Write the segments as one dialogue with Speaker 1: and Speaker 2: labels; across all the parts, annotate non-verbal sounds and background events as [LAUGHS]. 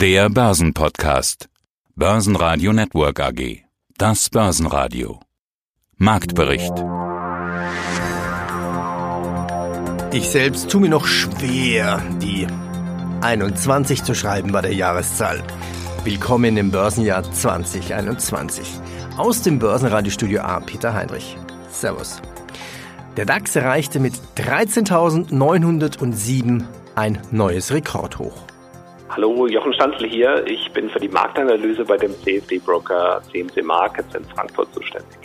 Speaker 1: Der Börsenpodcast. Börsenradio Network AG. Das Börsenradio. Marktbericht.
Speaker 2: Ich selbst tue mir noch schwer, die 21 zu schreiben bei der Jahreszahl. Willkommen im Börsenjahr 2021. Aus dem Börsenradiostudio A, Peter Heinrich. Servus. Der DAX erreichte mit 13.907 ein neues Rekordhoch.
Speaker 3: Hallo, Jochen Stanzl hier. Ich bin für die Marktanalyse bei dem CFD-Broker CMC Markets in Frankfurt zuständig.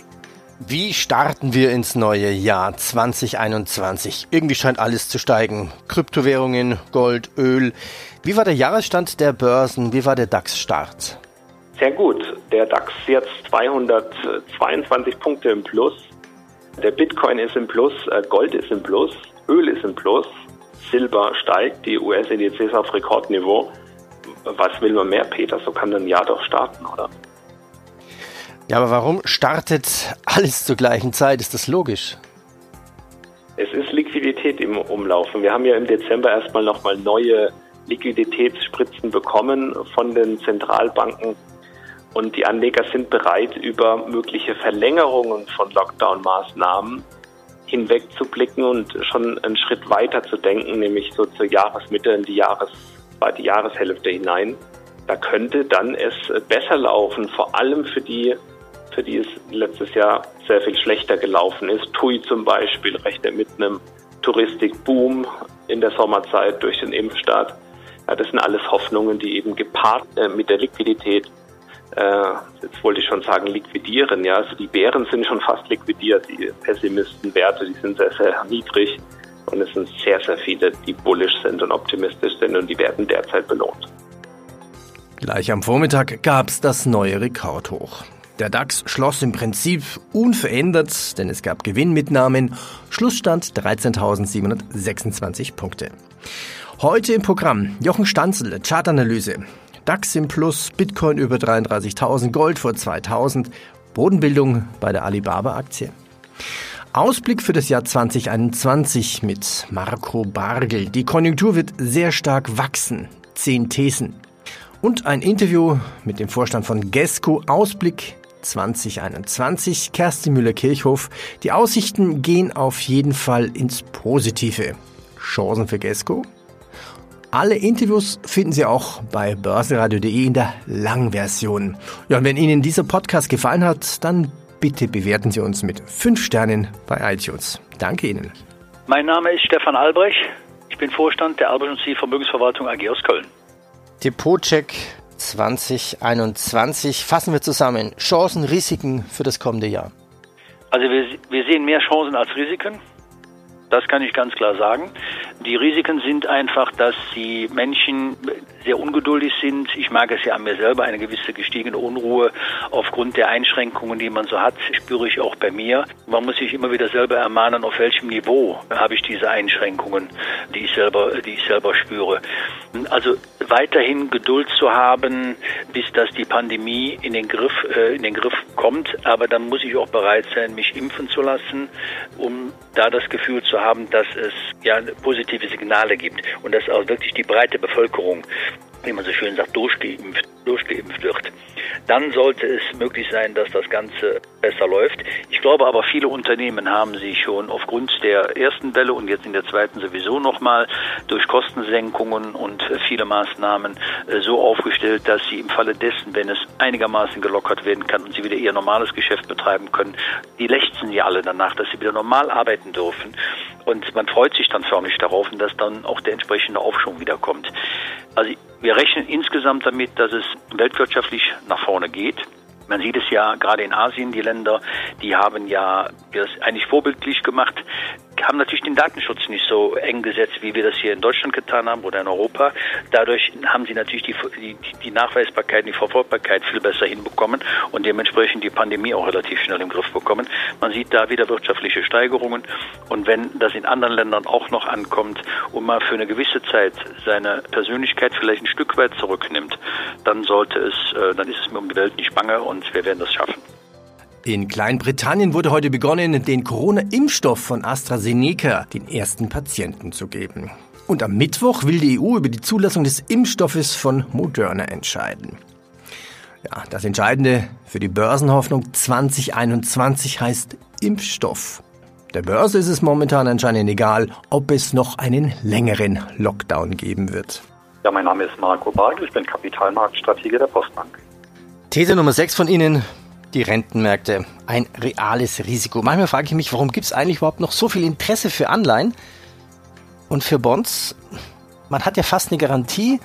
Speaker 2: Wie starten wir ins neue Jahr 2021? Irgendwie scheint alles zu steigen. Kryptowährungen, Gold, Öl. Wie war der Jahresstand der Börsen? Wie war der DAX-Start?
Speaker 3: Sehr gut. Der DAX jetzt 222 Punkte im Plus. Der Bitcoin ist im Plus, äh, Gold ist im Plus, Öl ist im Plus, Silber steigt, die US-Indizes auf Rekordniveau. Was will man mehr, Peter? So kann ein Jahr doch starten, oder?
Speaker 2: Ja, aber warum startet alles zur gleichen Zeit? Ist das logisch?
Speaker 3: Es ist Liquidität im Umlaufen. Wir haben ja im Dezember erstmal nochmal neue Liquiditätsspritzen bekommen von den Zentralbanken und die Anleger sind bereit, über mögliche Verlängerungen von Lockdown-Maßnahmen hinwegzublicken und schon einen Schritt weiter zu denken, nämlich so zur Jahresmitte in die, Jahres, die Jahreshälfte hinein. Da könnte dann es besser laufen, vor allem für die, für die es letztes Jahr sehr viel schlechter gelaufen ist. TUI zum Beispiel rechnet mit einem Touristikboom in der Sommerzeit durch den Impfstart. Ja, das sind alles Hoffnungen, die eben gepaart äh, mit der Liquidität äh, jetzt wollte ich schon sagen, liquidieren. Ja, also die Bären sind schon fast liquidiert. Die Pessimistenwerte, die sind sehr, sehr niedrig. Und es sind sehr, sehr viele, die bullish sind und optimistisch sind und die werden derzeit belohnt.
Speaker 2: Gleich am Vormittag gab es das neue Rekordhoch. Der DAX schloss im Prinzip unverändert, denn es gab Gewinnmitnahmen. Schlussstand 13.726 Punkte. Heute im Programm Jochen Stanzel, Chartanalyse. DAX im Plus, Bitcoin über 33.000, Gold vor 2.000, Bodenbildung bei der Alibaba-Aktie. Ausblick für das Jahr 2021 mit Marco Bargel. Die Konjunktur wird sehr stark wachsen. Zehn Thesen. Und ein Interview mit dem Vorstand von GESCO. Ausblick 2021. Kerstin Müller-Kirchhoff. Die Aussichten gehen auf jeden Fall ins Positive. Chancen für GESCO? Alle Interviews finden Sie auch bei börsenradio.de in der Langversion. Ja, und wenn Ihnen dieser Podcast gefallen hat, dann bitte bewerten Sie uns mit 5 Sternen bei iTunes. Danke Ihnen.
Speaker 4: Mein Name ist Stefan Albrecht. Ich bin Vorstand der Albrecht und Vermögensverwaltung AG aus Köln.
Speaker 2: Depotcheck 2021. Fassen wir zusammen. Chancen, Risiken für das kommende Jahr.
Speaker 4: Also wir, wir sehen mehr Chancen als Risiken. Das kann ich ganz klar sagen. Die Risiken sind einfach, dass die Menschen sehr ungeduldig sind. Ich mag es ja an mir selber, eine gewisse gestiegene Unruhe aufgrund der Einschränkungen, die man so hat, spüre ich auch bei mir. Man muss sich immer wieder selber ermahnen, auf welchem Niveau habe ich diese Einschränkungen, die ich selber, die ich selber spüre. Also weiterhin Geduld zu haben, bis dass die Pandemie in den Griff, äh, in den Griff kommt. Aber dann muss ich auch bereit sein, mich impfen zu lassen, um da das Gefühl zu haben, dass es ja positive Signale gibt und dass auch wirklich die breite Bevölkerung wie man so schön sagt, durchgeimpft, durchgeimpft wird. Dann sollte es möglich sein, dass das Ganze besser läuft. Ich glaube aber, viele Unternehmen haben sich schon aufgrund der ersten Welle und jetzt in der zweiten sowieso nochmal durch Kostensenkungen und viele Maßnahmen äh, so aufgestellt, dass sie im Falle dessen, wenn es einigermaßen gelockert werden kann und sie wieder ihr normales Geschäft betreiben können, die lechzen ja alle danach, dass sie wieder normal arbeiten dürfen. Und man freut sich dann förmlich darauf, dass dann auch der entsprechende Aufschwung wiederkommt. Also wir rechnen insgesamt damit, dass es weltwirtschaftlich nach vorne geht. Man sieht es ja gerade in Asien, die Länder, die haben ja das eigentlich vorbildlich gemacht haben natürlich den Datenschutz nicht so eng gesetzt, wie wir das hier in Deutschland getan haben oder in Europa. Dadurch haben sie natürlich die, die, die Nachweisbarkeit, die Verfolgbarkeit viel besser hinbekommen und dementsprechend die Pandemie auch relativ schnell im Griff bekommen. Man sieht da wieder wirtschaftliche Steigerungen und wenn das in anderen Ländern auch noch ankommt und man für eine gewisse Zeit seine Persönlichkeit vielleicht ein Stück weit zurücknimmt, dann sollte es, äh, dann ist es mir um die Welt nicht bange und wir werden das schaffen.
Speaker 2: In Kleinbritannien wurde heute begonnen, den Corona-Impfstoff von AstraZeneca den ersten Patienten zu geben. Und am Mittwoch will die EU über die Zulassung des Impfstoffes von Moderna entscheiden. Ja, das Entscheidende für die Börsenhoffnung 2021 heißt Impfstoff. Der Börse ist es momentan anscheinend egal, ob es noch einen längeren Lockdown geben wird.
Speaker 5: Ja, mein Name ist Marco Bargel, ich bin Kapitalmarktstratege der Postbank.
Speaker 2: These Nummer 6 von Ihnen, die Rentenmärkte. Ein reales Risiko. Manchmal frage ich mich, warum gibt es eigentlich überhaupt noch so viel Interesse für Anleihen und für Bonds? Man hat ja fast eine Garantie,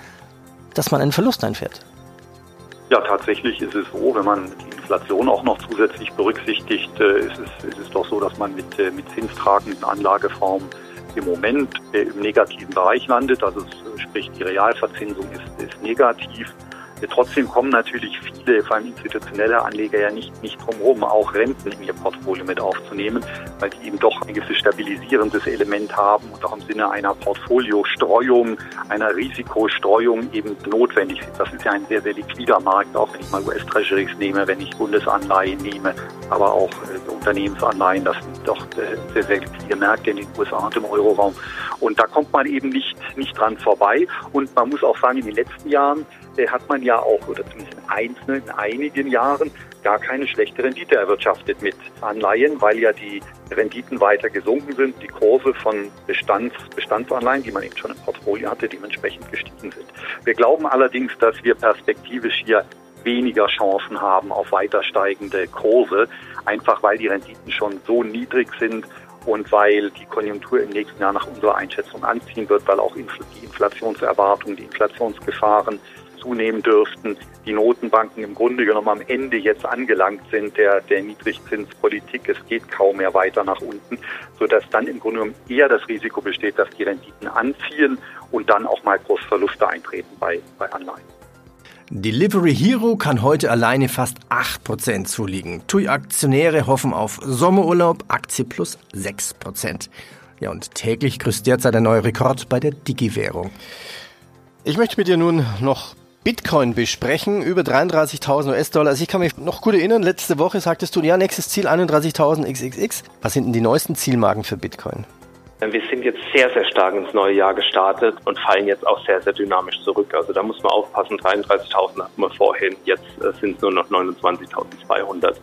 Speaker 2: dass man einen Verlust einfährt.
Speaker 5: Ja, tatsächlich ist es so, wenn man die Inflation auch noch zusätzlich berücksichtigt, äh, ist, es, ist es doch so, dass man mit, äh, mit zinstragenden Anlageformen im Moment äh, im negativen Bereich landet. Also sprich, die Realverzinsung ist, ist negativ. Trotzdem kommen natürlich viele, vor allem institutionelle Anleger ja nicht, nicht drumherum, auch Renten in ihr Portfolio mit aufzunehmen, weil die eben doch ein gewisses stabilisierendes Element haben und auch im Sinne einer Portfoliostreuung, einer Risikostreuung eben notwendig sind. Das ist ja ein sehr, sehr liquider Markt, auch wenn ich mal US-Treasuries nehme, wenn ich Bundesanleihen nehme, aber auch äh, Unternehmensanleihen, das sind doch äh, sehr, sehr liquide Märkte in den USA und im Euroraum. Und da kommt man eben nicht, nicht dran vorbei. Und man muss auch sagen, in den letzten Jahren hat man ja auch, oder zumindest in einzelnen, in einigen Jahren, gar keine schlechte Rendite erwirtschaftet mit Anleihen, weil ja die Renditen weiter gesunken sind, die Kurse von Bestands, Bestandsanleihen, die man eben schon im Portfolio hatte, dementsprechend gestiegen sind. Wir glauben allerdings, dass wir perspektivisch hier weniger Chancen haben auf weiter steigende Kurse, einfach weil die Renditen schon so niedrig sind und weil die Konjunktur im nächsten Jahr nach unserer Einschätzung anziehen wird, weil auch die Inflationserwartungen, die Inflationsgefahren zunehmen dürften, die Notenbanken im Grunde genommen am Ende jetzt angelangt sind der, der Niedrigzinspolitik. Es geht kaum mehr weiter nach unten, sodass dann im Grunde genommen eher das Risiko besteht, dass die Renditen anziehen und dann auch mal Kursverluste eintreten bei, bei Anleihen.
Speaker 2: Delivery Hero kann heute alleine fast 8% zulegen. TUI-Aktionäre hoffen auf Sommerurlaub, Aktie plus 6%. Ja, und täglich grüßt derzeit ein neuer Rekord bei der Digi-Währung. Ich möchte mit dir nun noch Bitcoin besprechen, über 33.000 US-Dollar. Also ich kann mich noch gut erinnern, letzte Woche sagtest du, ja, nächstes Ziel 31.000 XXX. Was sind denn die neuesten Zielmarken für Bitcoin?
Speaker 3: Wir sind jetzt sehr, sehr stark ins neue Jahr gestartet und fallen jetzt auch sehr, sehr dynamisch zurück. Also da muss man aufpassen, 33.000 hatten wir vorhin, jetzt äh, sind es nur noch 29.200.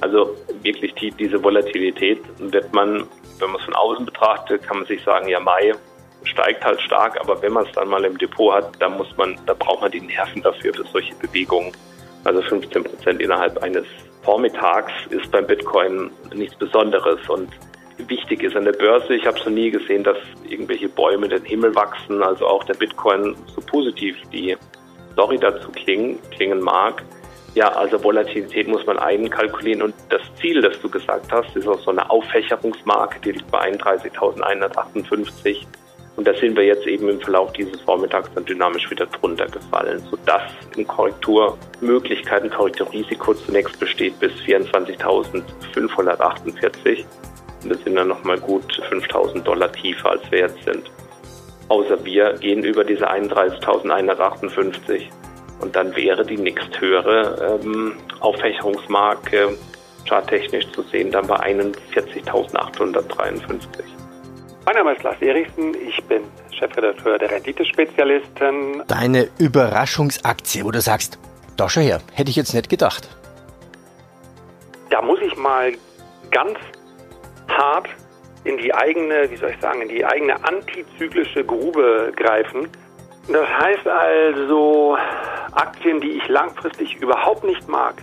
Speaker 3: Also wirklich die, diese Volatilität wird man, wenn man es von außen betrachtet, kann man sich sagen, ja Mai, steigt halt stark, aber wenn man es dann mal im Depot hat, dann muss man, da braucht man die Nerven dafür für solche Bewegungen. Also 15 Prozent innerhalb eines Vormittags ist beim Bitcoin nichts Besonderes und wichtig ist an der Börse. Ich habe es noch nie gesehen, dass irgendwelche Bäume den Himmel wachsen. Also auch der Bitcoin, so positiv die Story dazu klingen, klingen mag. Ja, also Volatilität muss man einkalkulieren und das Ziel, das du gesagt hast, ist auch so eine Auffächerungsmarke, die liegt bei 31.158 und da sind wir jetzt eben im Verlauf dieses Vormittags dann dynamisch wieder drunter gefallen, sodass in Korrekturmöglichkeiten, Korrekturrisiko zunächst besteht bis 24.548. Und das sind dann nochmal gut 5.000 Dollar tiefer, als wir jetzt sind. Außer wir gehen über diese 31.158 und dann wäre die nächsthöhere ähm, Auffächerungsmarke charttechnisch zu sehen dann bei 41.853.
Speaker 6: Mein Name ist Lars Erichsen, ich bin Chefredakteur der Renditespezialisten.
Speaker 2: Deine Überraschungsaktie, wo du sagst, da schau her, hätte ich jetzt nicht gedacht.
Speaker 6: Da muss ich mal ganz hart in die eigene, wie soll ich sagen, in die eigene antizyklische Grube greifen. Das heißt also Aktien, die ich langfristig überhaupt nicht mag,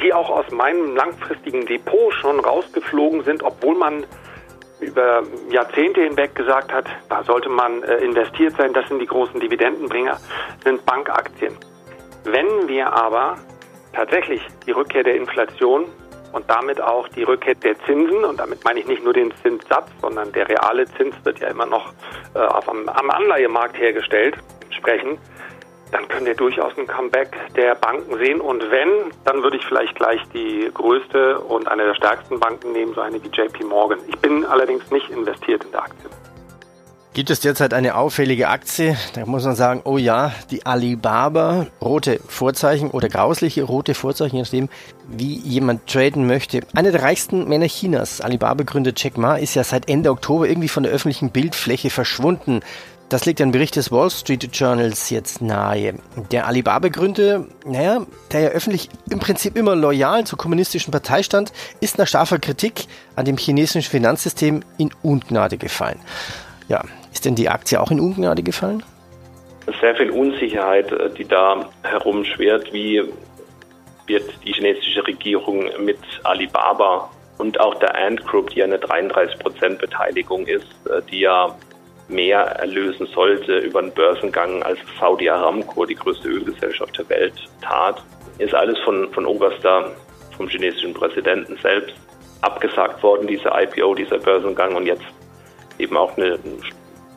Speaker 6: die auch aus meinem langfristigen Depot schon rausgeflogen sind, obwohl man über Jahrzehnte hinweg gesagt hat, da sollte man äh, investiert sein, das sind die großen Dividendenbringer, sind Bankaktien. Wenn wir aber tatsächlich die Rückkehr der Inflation und damit auch die Rückkehr der Zinsen, und damit meine ich nicht nur den Zinssatz, sondern der reale Zins wird ja immer noch äh, auf am, am Anleihemarkt hergestellt, sprechen, dann können wir durchaus ein Comeback der Banken sehen. Und wenn, dann würde ich vielleicht gleich die größte und eine der stärksten Banken nehmen, so eine wie JP Morgan. Ich bin allerdings nicht investiert in der Aktie.
Speaker 2: Gibt es derzeit eine auffällige Aktie? Da muss man sagen, oh ja, die Alibaba, rote Vorzeichen oder grausliche rote Vorzeichen, je nachdem, wie jemand traden möchte. Einer der reichsten Männer Chinas, Alibaba-Gründer Jack Ma, ist ja seit Ende Oktober irgendwie von der öffentlichen Bildfläche verschwunden. Das liegt ein Bericht des Wall Street Journals jetzt nahe. Der Alibaba-Gründer, naja, der ja öffentlich im Prinzip immer loyal zur kommunistischen Partei stand, ist nach scharfer Kritik an dem chinesischen Finanzsystem in Ungnade gefallen. Ja, ist denn die Aktie auch in Ungnade gefallen?
Speaker 3: Sehr viel Unsicherheit, äh, die da herumschwert. Wie wird die chinesische Regierung mit Alibaba und auch der Ant Group, die eine 33% Beteiligung ist, äh, die ja mehr erlösen sollte über einen Börsengang als Saudi Aramco, die größte Ölgesellschaft der Welt, tat, ist alles von, von oberster, vom chinesischen Präsidenten selbst abgesagt worden, dieser IPO, dieser Börsengang. Und jetzt eben auch eine,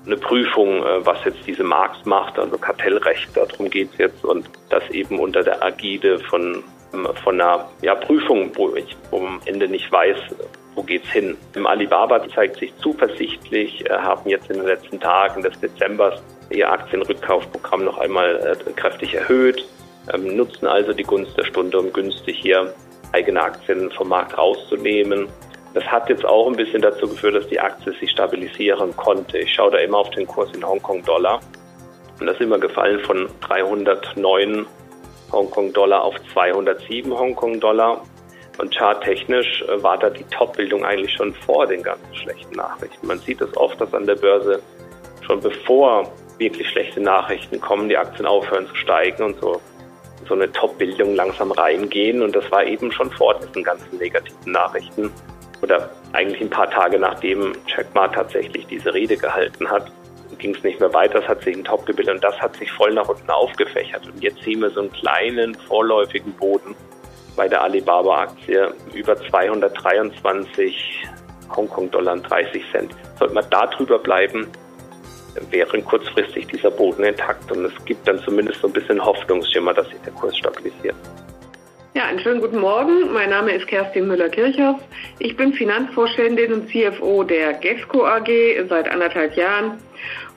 Speaker 3: eine Prüfung, äh, was jetzt diese Markt macht, also Kartellrecht, darum geht es jetzt. Und das eben unter der Agide von, von einer ja, Prüfung, wo ich am Ende nicht weiß, wo geht's hin. Im Alibaba zeigt sich zuversichtlich, äh, haben jetzt in den letzten Tagen des Dezembers ihr Aktienrückkaufprogramm noch einmal äh, kräftig erhöht, ähm, nutzen also die Gunst der Stunde, um günstig hier eigene Aktien vom Markt rauszunehmen. Das hat jetzt auch ein bisschen dazu geführt, dass die Aktie sich stabilisieren konnte. Ich schaue da immer auf den Kurs in Hongkong-Dollar. Und das ist immer gefallen von 309 Hongkong-Dollar auf 207 Hongkong-Dollar. Und charttechnisch äh, war da die Top-Bildung eigentlich schon vor den ganzen schlechten Nachrichten. Man sieht es oft, dass an der Börse schon bevor wirklich schlechte Nachrichten kommen, die Aktien aufhören zu steigen und so so eine Top-Bildung langsam reingehen. Und das war eben schon vor diesen ganzen negativen Nachrichten oder eigentlich ein paar Tage nachdem Jack Ma tatsächlich diese Rede gehalten hat, ging es nicht mehr weiter, es hat sich ein Top gebildet und das hat sich voll nach unten aufgefächert. Und jetzt sehen wir so einen kleinen vorläufigen Boden bei der Alibaba-Aktie über 223 Hongkong-Dollar und 30 Cent. Sollte man da drüber bleiben, wäre kurzfristig dieser Boden intakt und es gibt dann zumindest so ein bisschen Hoffnungsschimmer, dass sich der Kurs stabilisiert.
Speaker 7: Ja, einen schönen guten Morgen. Mein Name ist Kerstin Müller-Kirchhoff. Ich bin Finanzvorständin und CFO der GEFCO AG seit anderthalb Jahren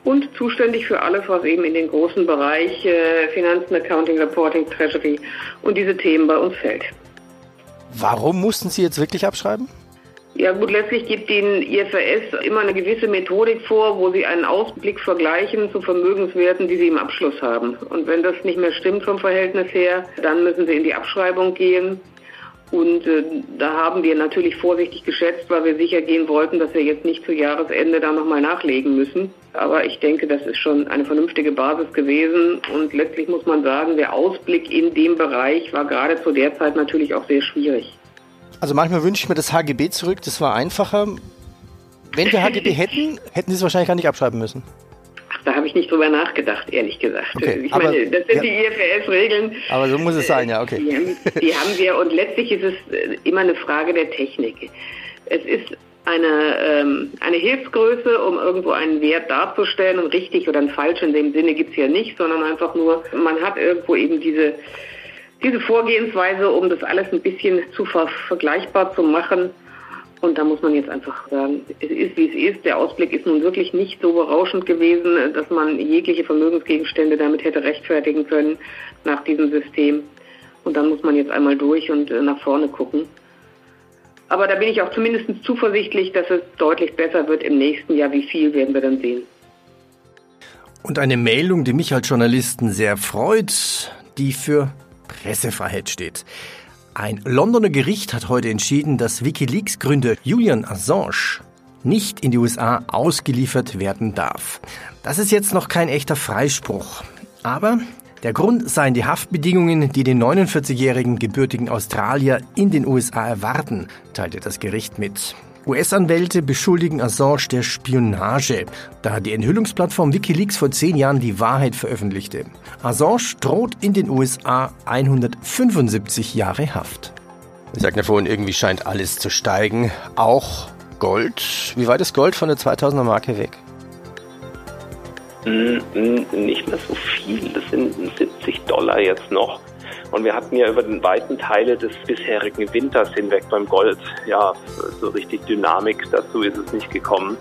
Speaker 7: und zuständig für alles, was eben in den großen Bereich äh, Finanzen, Accounting, Reporting, Treasury und diese Themen bei uns fällt.
Speaker 2: Warum mussten Sie jetzt wirklich abschreiben?
Speaker 7: Ja gut, letztlich gibt Ihnen IFRS immer eine gewisse Methodik vor, wo Sie einen Ausblick vergleichen zu Vermögenswerten, die Sie im Abschluss haben. Und wenn das nicht mehr stimmt vom Verhältnis her, dann müssen Sie in die Abschreibung gehen. Und äh, da haben wir natürlich vorsichtig geschätzt, weil wir sicher gehen wollten, dass wir jetzt nicht zu Jahresende da nochmal nachlegen müssen. Aber ich denke, das ist schon eine vernünftige Basis gewesen. Und letztlich muss man sagen, der Ausblick in dem Bereich war gerade zu der Zeit natürlich auch sehr schwierig.
Speaker 2: Also manchmal wünsche ich mir das HGB zurück, das war einfacher. Wenn wir HGB [LAUGHS] hätten, hätten Sie es wahrscheinlich gar nicht abschreiben müssen.
Speaker 7: Nicht drüber nachgedacht, ehrlich gesagt. Okay, ich aber, meine, das sind ja, die IFRS-Regeln.
Speaker 2: Aber so muss es sein, ja, okay.
Speaker 7: Die haben, die haben wir und letztlich ist es äh, immer eine Frage der Technik. Es ist eine, ähm, eine Hilfsgröße, um irgendwo einen Wert darzustellen und richtig oder falsch in dem Sinne gibt es ja nicht, sondern einfach nur, man hat irgendwo eben diese diese Vorgehensweise, um das alles ein bisschen zu ver vergleichbar zu machen. Und da muss man jetzt einfach sagen, es ist wie es ist. Der Ausblick ist nun wirklich nicht so berauschend gewesen, dass man jegliche Vermögensgegenstände damit hätte rechtfertigen können nach diesem System. Und dann muss man jetzt einmal durch und äh, nach vorne gucken. Aber da bin ich auch zumindest zuversichtlich, dass es deutlich besser wird im nächsten Jahr. Wie viel werden wir dann sehen.
Speaker 2: Und eine Meldung, die mich als Journalisten sehr freut, die für Pressefreiheit steht. Ein Londoner Gericht hat heute entschieden, dass Wikileaks-Gründer Julian Assange nicht in die USA ausgeliefert werden darf. Das ist jetzt noch kein echter Freispruch. Aber der Grund seien die Haftbedingungen, die den 49-jährigen gebürtigen Australier in den USA erwarten, teilte das Gericht mit. US-Anwälte beschuldigen Assange der Spionage, da die Enthüllungsplattform Wikileaks vor zehn Jahren die Wahrheit veröffentlichte. Assange droht in den USA 175 Jahre Haft. Wir sagten ja vorhin, irgendwie scheint alles zu steigen. Auch Gold. Wie weit ist Gold von der 2000er Marke weg?
Speaker 3: Nicht mehr so viel. Das sind 70 Dollar jetzt noch. Und wir hatten ja über den weiten Teile des bisherigen Winters hinweg beim Gold ja so richtig Dynamik. Dazu ist es nicht gekommen.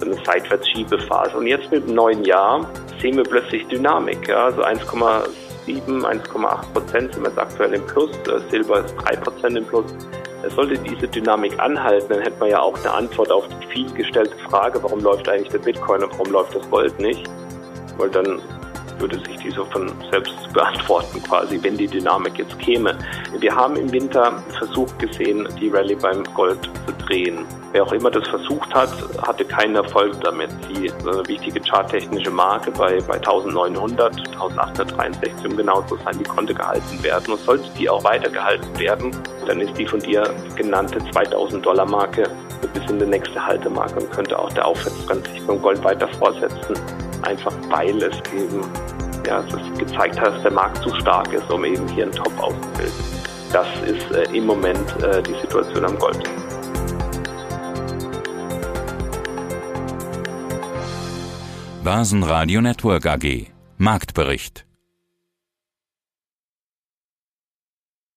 Speaker 3: eine Seitwärtssschiebephase. Und jetzt mit dem neuen Jahr sehen wir plötzlich Dynamik. Ja, also 1,7, 1,8 Prozent sind wir jetzt aktuell im Plus. Äh, Silber ist 3 Prozent im Plus. Sollte diese Dynamik anhalten, dann hätte man ja auch eine Antwort auf die vielgestellte Frage, warum läuft eigentlich der Bitcoin und warum läuft das Gold nicht? Weil dann würde sich die so von selbst beantworten quasi, wenn die Dynamik jetzt käme. Wir haben im Winter Versuch gesehen, die Rallye beim Gold zu drehen. Wer auch immer das versucht hat, hatte keinen Erfolg damit. Die eine wichtige charttechnische Marke bei, bei 1900, 1863, um genau zu sein, die konnte gehalten werden. Und sollte die auch weiter gehalten werden, dann ist die von dir genannte 2000 Dollar Marke bis in die nächste Haltemarke und könnte auch der Aufwärtstrend sich beim Gold weiter fortsetzen. Einfach weil es eben ja, es gezeigt hat, dass der Markt zu stark ist, um eben hier einen Top auszubilden. Das ist äh, im Moment äh, die Situation am Gold.
Speaker 1: Börsenradio Network AG Marktbericht